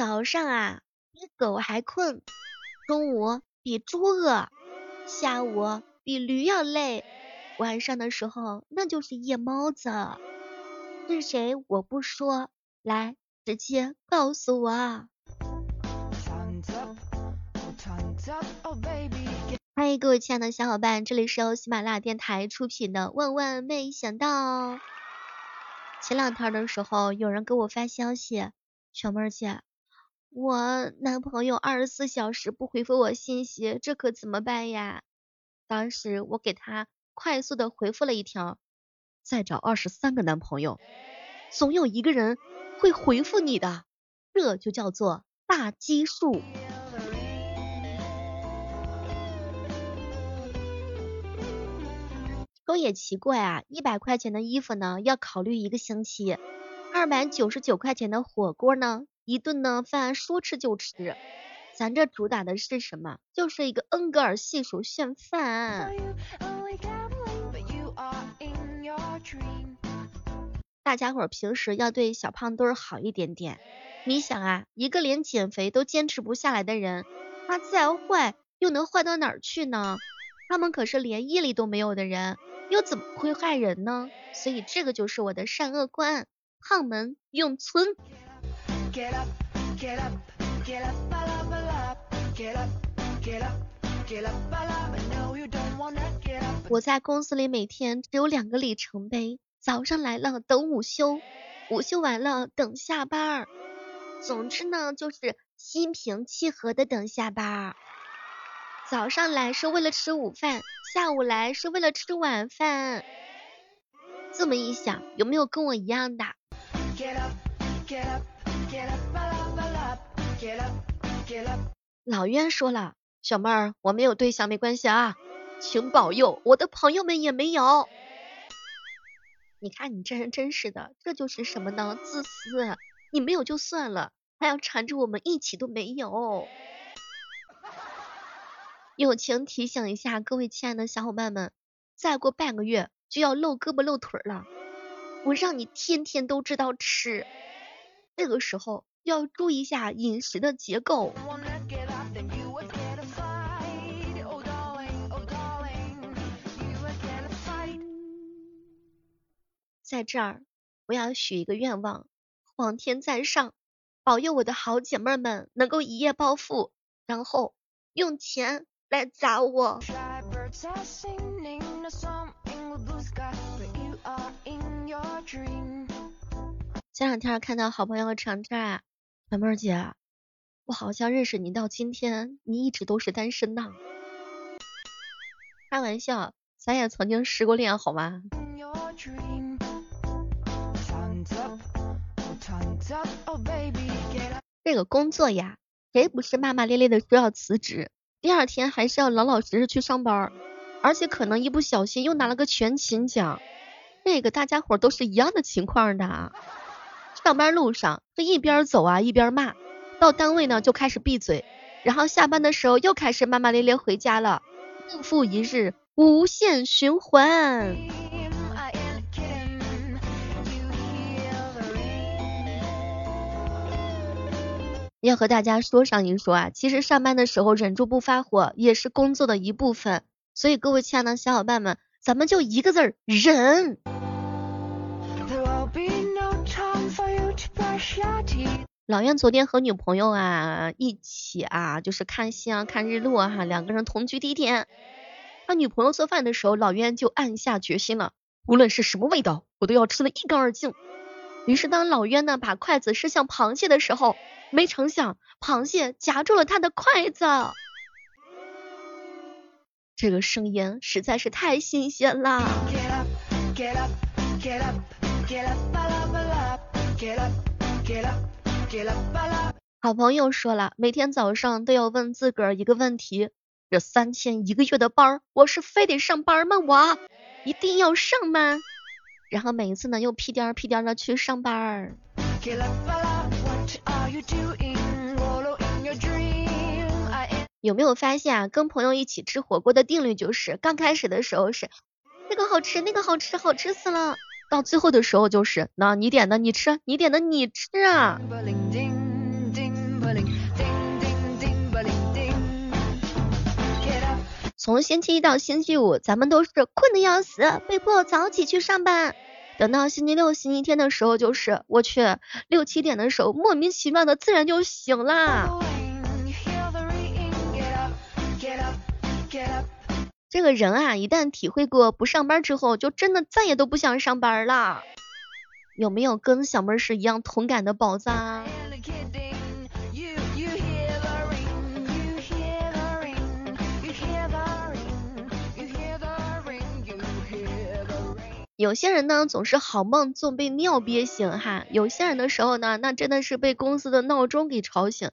早上啊比狗还困，中午比猪饿，下午比驴要累，晚上的时候那就是夜猫子。是谁？我不说，来直接告诉我。欢迎各位亲爱的小伙伴，这里是由喜马拉雅电台出品的《万万没想到》。前两天的时候，有人给我发消息，小妹儿姐，我男朋友二十四小时不回复我信息，这可怎么办呀？当时我给他快速的回复了一条，再找二十三个男朋友，总有一个人会回复你的，这就叫做大基数。说也奇怪啊，一百块钱的衣服呢，要考虑一个星期；二百九十九块钱的火锅呢，一顿呢饭说吃就吃。咱这主打的是什么？就是一个恩格尔系数炫饭。大家伙平时要对小胖墩儿好一点点。你想啊，一个连减肥都坚持不下来的人，他再坏又能坏到哪儿去呢？他们可是连毅力都没有的人。又怎么会害人呢？所以这个就是我的善恶观，胖门永存。我在公司里每天只有两个里程碑，早上来了等午休，午休完了等下班。总之呢，就是心平气和的等下班。早上来是为了吃午饭，下午来是为了吃晚饭。这么一想，有没有跟我一样的？老冤说了，小妹儿，我没有对象，没关系啊，请保佑，我的朋友们也没有。你看你这人真是的，这就是什么呢？自私。你没有就算了，还要缠着我们一起都没有。友情提醒一下各位亲爱的小伙伴们，再过半个月就要露胳膊露腿了，我让你天天都知道吃，这个时候要注意一下饮食的结构。在这儿，我要许一个愿望，皇天在上，保佑我的好姐妹们能够一夜暴富，然后用钱。来砸我！前两天看到好朋友长啊，小妹儿姐，我好像认识你到今天，你一直都是单身呐。开玩笑，咱也曾经失过恋，好吗？这个工作呀，谁不是骂骂咧咧的说要辞职？第二天还是要老老实实去上班，而且可能一不小心又拿了个全勤奖，这个大家伙都是一样的情况的。上班路上这一边走啊一边骂，到单位呢就开始闭嘴，然后下班的时候又开始骂骂咧咧回家了，日复一日，无限循环。要和大家说上一说啊，其实上班的时候忍住不发火也是工作的一部分，所以各位亲爱的小伙伴们，咱们就一个字儿忍。老袁昨天和女朋友啊一起啊，就是看夕阳看日落哈，两个人同居第一天，他女朋友做饭的时候，老袁就暗下决心了，无论是什么味道，我都要吃的一干二净。于是当老渊呢把筷子伸向螃蟹的时候，没成想，螃蟹夹住了他的筷子。这个声音实在是太新鲜了。好朋友说了，每天早上都要问自个儿一个问题：这三千一个月的班，我是非得上班吗？我一定要上吗？然后每一次呢，又屁颠儿屁颠儿的去上班儿。有没有发现啊？跟朋友一起吃火锅的定律就是，刚开始的时候是那个好吃，那个好吃，好吃死了。到最后的时候就是那你点的你吃你点的你吃啊。从星期一到星期五咱们都是困的要死被迫早起去上班。等到星期六星期天的时候就是我去六七点的时候莫名其妙的自然就醒啦。这个人啊，一旦体会过不上班之后，就真的再也都不想上班了。有没有跟小妹儿是一样同感的宝子？有些人呢总是好梦总被尿憋醒哈，有些人的时候呢，那真的是被公司的闹钟给吵醒。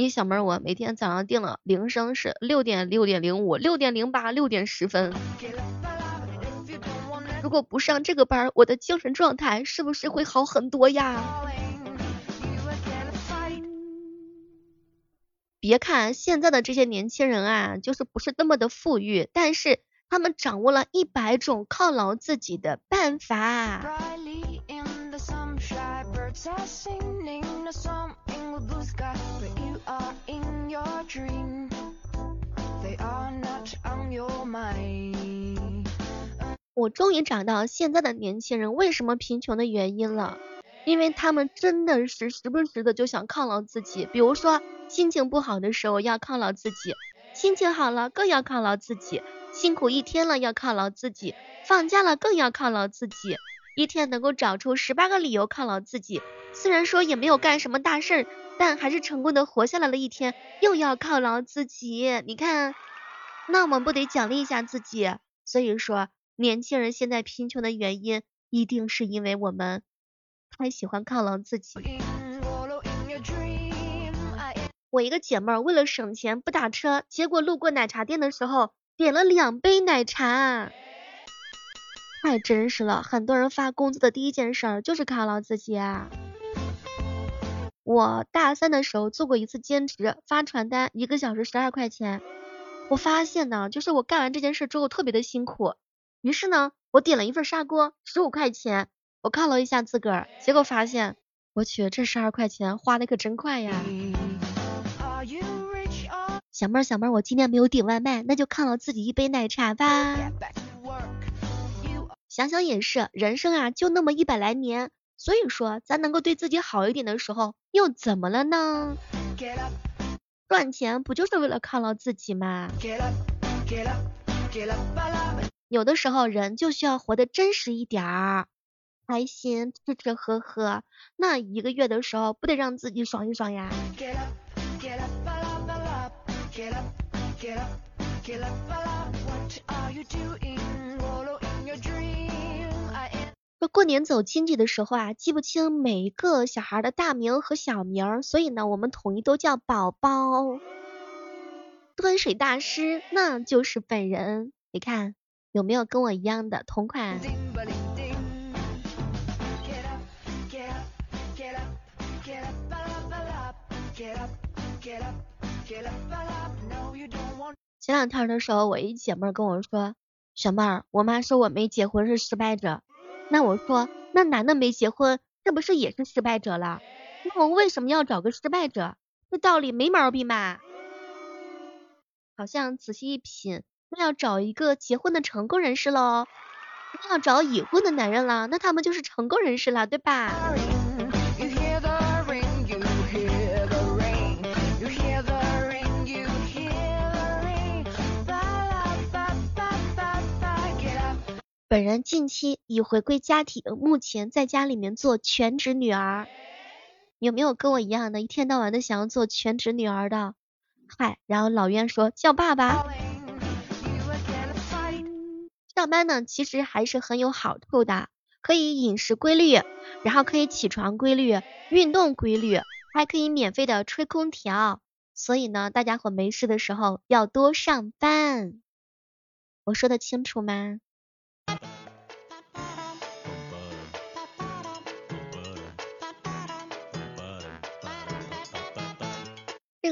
你小妹儿，我每天早上定了铃声是六点、六点零五、六点零八、六点十分。如果不上这个班，我的精神状态是不是会好很多呀？别看现在的这些年轻人啊，就是不是那么的富裕，但是。他们掌握了一百种犒劳自己的办法。Your dream they are not on your mind 我终于找到现在的年轻人为什么贫穷的原因了，因为他们真的是时不时的就想犒劳自己，比如说心情不好的时候要犒劳自己，心情好了更要犒劳自己。辛苦一天了要犒劳自己，放假了更要犒劳自己，一天能够找出十八个理由犒劳自己。虽然说也没有干什么大事儿，但还是成功的活下来了一天，又要犒劳自己。你看，那我们不得奖励一下自己？所以说，年轻人现在贫穷的原因，一定是因为我们太喜欢犒劳自己。我一个姐妹儿为了省钱不打车，结果路过奶茶店的时候。点了两杯奶茶，太真实了。很多人发工资的第一件事儿就是犒劳自己啊。我大三的时候做过一次兼职，发传单，一个小时十二块钱。我发现呢，就是我干完这件事之后特别的辛苦，于是呢，我点了一份砂锅，十五块钱，我犒劳一下自个儿，结果发现，我去，这十二块钱花的可真快呀。小妹儿，小妹儿，我今天没有点外卖，那就犒劳自己一杯奶茶吧。想想也是，人生啊就那么一百来年，所以说咱能够对自己好一点的时候，又怎么了呢？赚钱不就是为了犒劳自己吗？有的时候人就需要活得真实一点儿，开心吃吃喝喝，那一个月的时候不得让自己爽一爽呀？过年走亲戚的时候啊，记不清每一个小孩的大名和小名，所以呢，我们统一都叫宝宝。端水大师那就是本人，你看有没有跟我一样的同款？前两天的时候，我一姐妹跟我说：“小妹儿，我妈说我没结婚是失败者。”那我说：“那男的没结婚，这不是也是失败者了？那我为什么要找个失败者？这道理没毛病吧？”好像仔细一品，那要找一个结婚的成功人士喽。那要找已婚的男人了，那他们就是成功人士了，对吧？本人近期已回归家庭，目前在家里面做全职女儿。有没有跟我一样的，一天到晚的想要做全职女儿的？嗨，然后老冤说叫爸爸。上班呢，其实还是很有好处的，可以饮食规律，然后可以起床规律，运动规律，还可以免费的吹空调。所以呢，大家伙没事的时候要多上班。我说的清楚吗？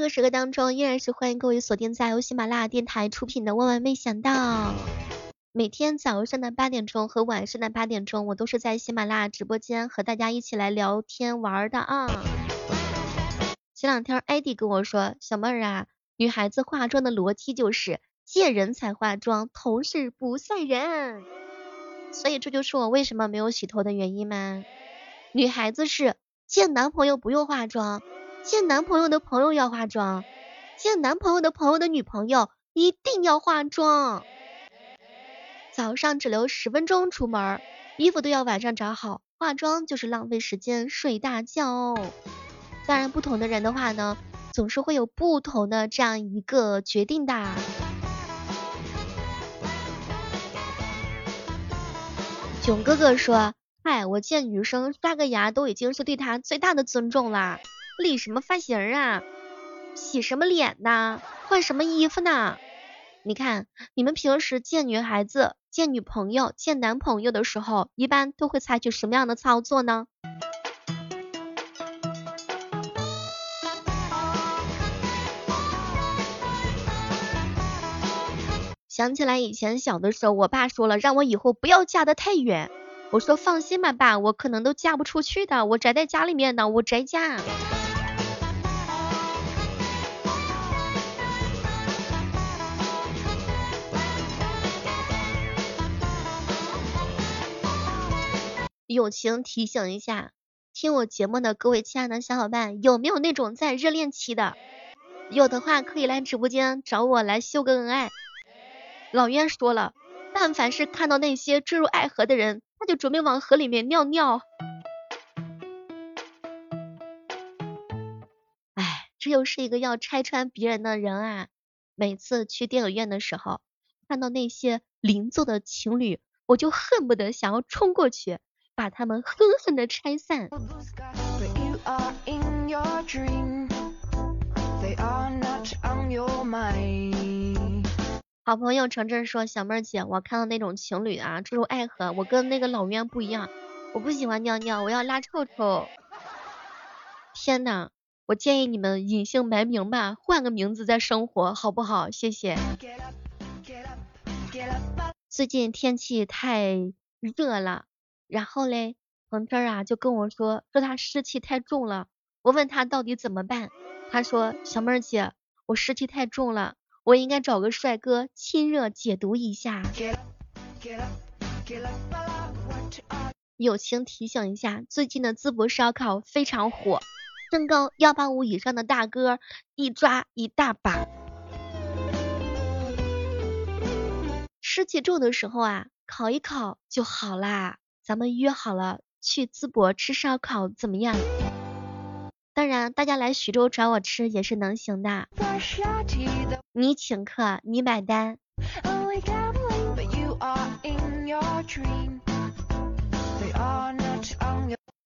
时刻当中，依然是欢迎各位锁定在由喜马拉雅电台出品的《万万没想到》。每天早上的八点钟和晚上的八点钟，我都是在喜马拉雅直播间和大家一起来聊天玩的啊。前两天艾迪跟我说，小妹儿啊，女孩子化妆的逻辑就是。见人才化妆，同事不算人。所以这就是我为什么没有洗头的原因吗？女孩子是见男朋友不用化妆，见男朋友的朋友要化妆，见男朋友的朋友的女朋友一定要化妆。早上只留十分钟出门，衣服都要晚上找好，化妆就是浪费时间，睡大觉哦。当然，不同的人的话呢，总是会有不同的这样一个决定的。囧哥哥说：“嗨，我见女生刷个牙都已经是对她最大的尊重了，理什么发型啊？洗什么脸呢？换什么衣服呢？你看，你们平时见女孩子、见女朋友、见男朋友的时候，一般都会采取什么样的操作呢？”想起来以前小的时候，我爸说了，让我以后不要嫁得太远。我说放心吧，爸，我可能都嫁不出去的，我宅在家里面呢，我宅家。友情提醒一下，听我节目的各位亲爱的小伙伴，有没有那种在热恋期的？有的话可以来直播间找我来秀个恩爱。老冤说了，但凡是看到那些坠入爱河的人，他就准备往河里面尿尿。哎，这又是一个要拆穿别人的人啊！每次去电影院的时候，看到那些邻座的情侣，我就恨不得想要冲过去，把他们狠狠的拆散。好朋友程程说：“小妹儿姐，我看到那种情侣啊，坠入爱河，我跟那个老冤不一样，我不喜欢尿尿，我要拉臭臭。天呐，我建议你们隐姓埋名吧，换个名字再生活，好不好？谢谢。最近天气太热了，然后嘞，鹏飞啊就跟我说，说他湿气太重了。我问他到底怎么办，他说：小妹儿姐，我湿气太重了。”我应该找个帅哥亲热解毒一下。友情提醒一下，最近的淄博烧烤非常火，身高幺八五以上的大哥一抓一大把。湿气重的时候啊，烤一烤就好啦。咱们约好了去淄博吃烧烤，怎么样？当然，大家来徐州找我吃也是能行的。你请客，你买单。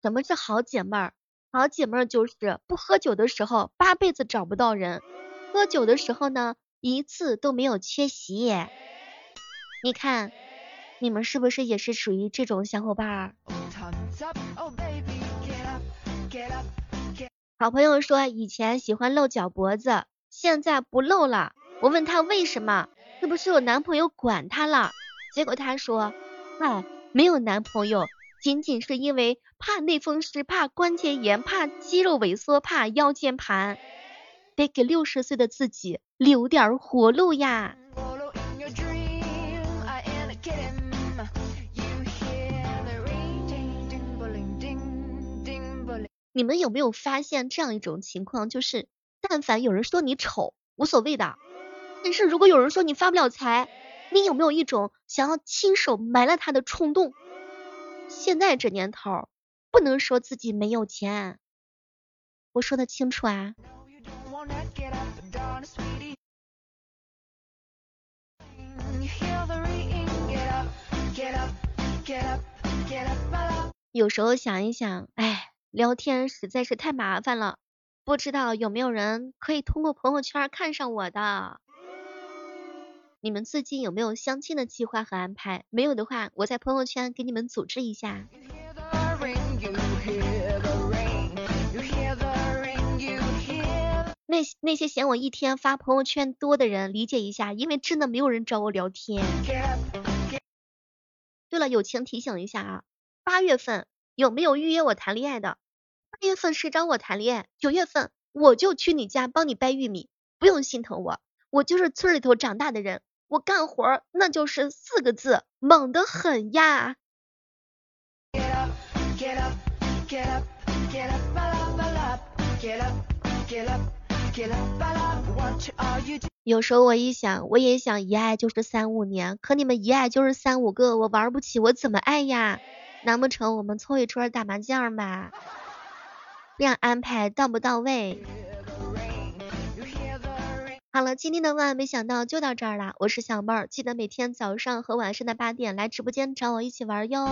什么是好姐妹儿？好姐妹儿就是不喝酒的时候八辈子找不到人，喝酒的时候呢一次都没有缺席。你看，你们是不是也是属于这种小伙伴儿？好朋友说以前喜欢露脚脖子，现在不露了。我问他为什么，是不是有男朋友管他了？结果他说，哎，没有男朋友，仅仅是因为怕类风湿，怕关节炎，怕肌肉萎缩，怕腰间盘，得给六十岁的自己留点活路呀。你们有没有发现这样一种情况，就是但凡有人说你丑，无所谓的；但是如果有人说你发不了财，你有没有一种想要亲手埋了他的冲动？现在这年头，不能说自己没有钱，我说的清楚啊。有时候想一想，哎。聊天实在是太麻烦了，不知道有没有人可以通过朋友圈看上我的？你们最近有没有相亲的计划和安排？没有的话，我在朋友圈给你们组织一下。那那些嫌我一天发朋友圈多的人，理解一下，因为真的没有人找我聊天。对了，友情提醒一下啊，八月份有没有预约我谈恋爱的？月份谁找我谈恋爱？九月份我就去你家帮你掰玉米，不用心疼我，我就是村里头长大的人，我干活那就是四个字，猛得很呀。有时候我一想，我也想一爱就是三五年，可你们一爱就是三五个，我玩不起，我怎么爱呀？难不成我们凑一桌打麻将吧？这样安排到不到位？好了，今天的万万没想到就到这儿了，我是小妹儿，记得每天早上和晚上的八点来直播间找我一起玩哟。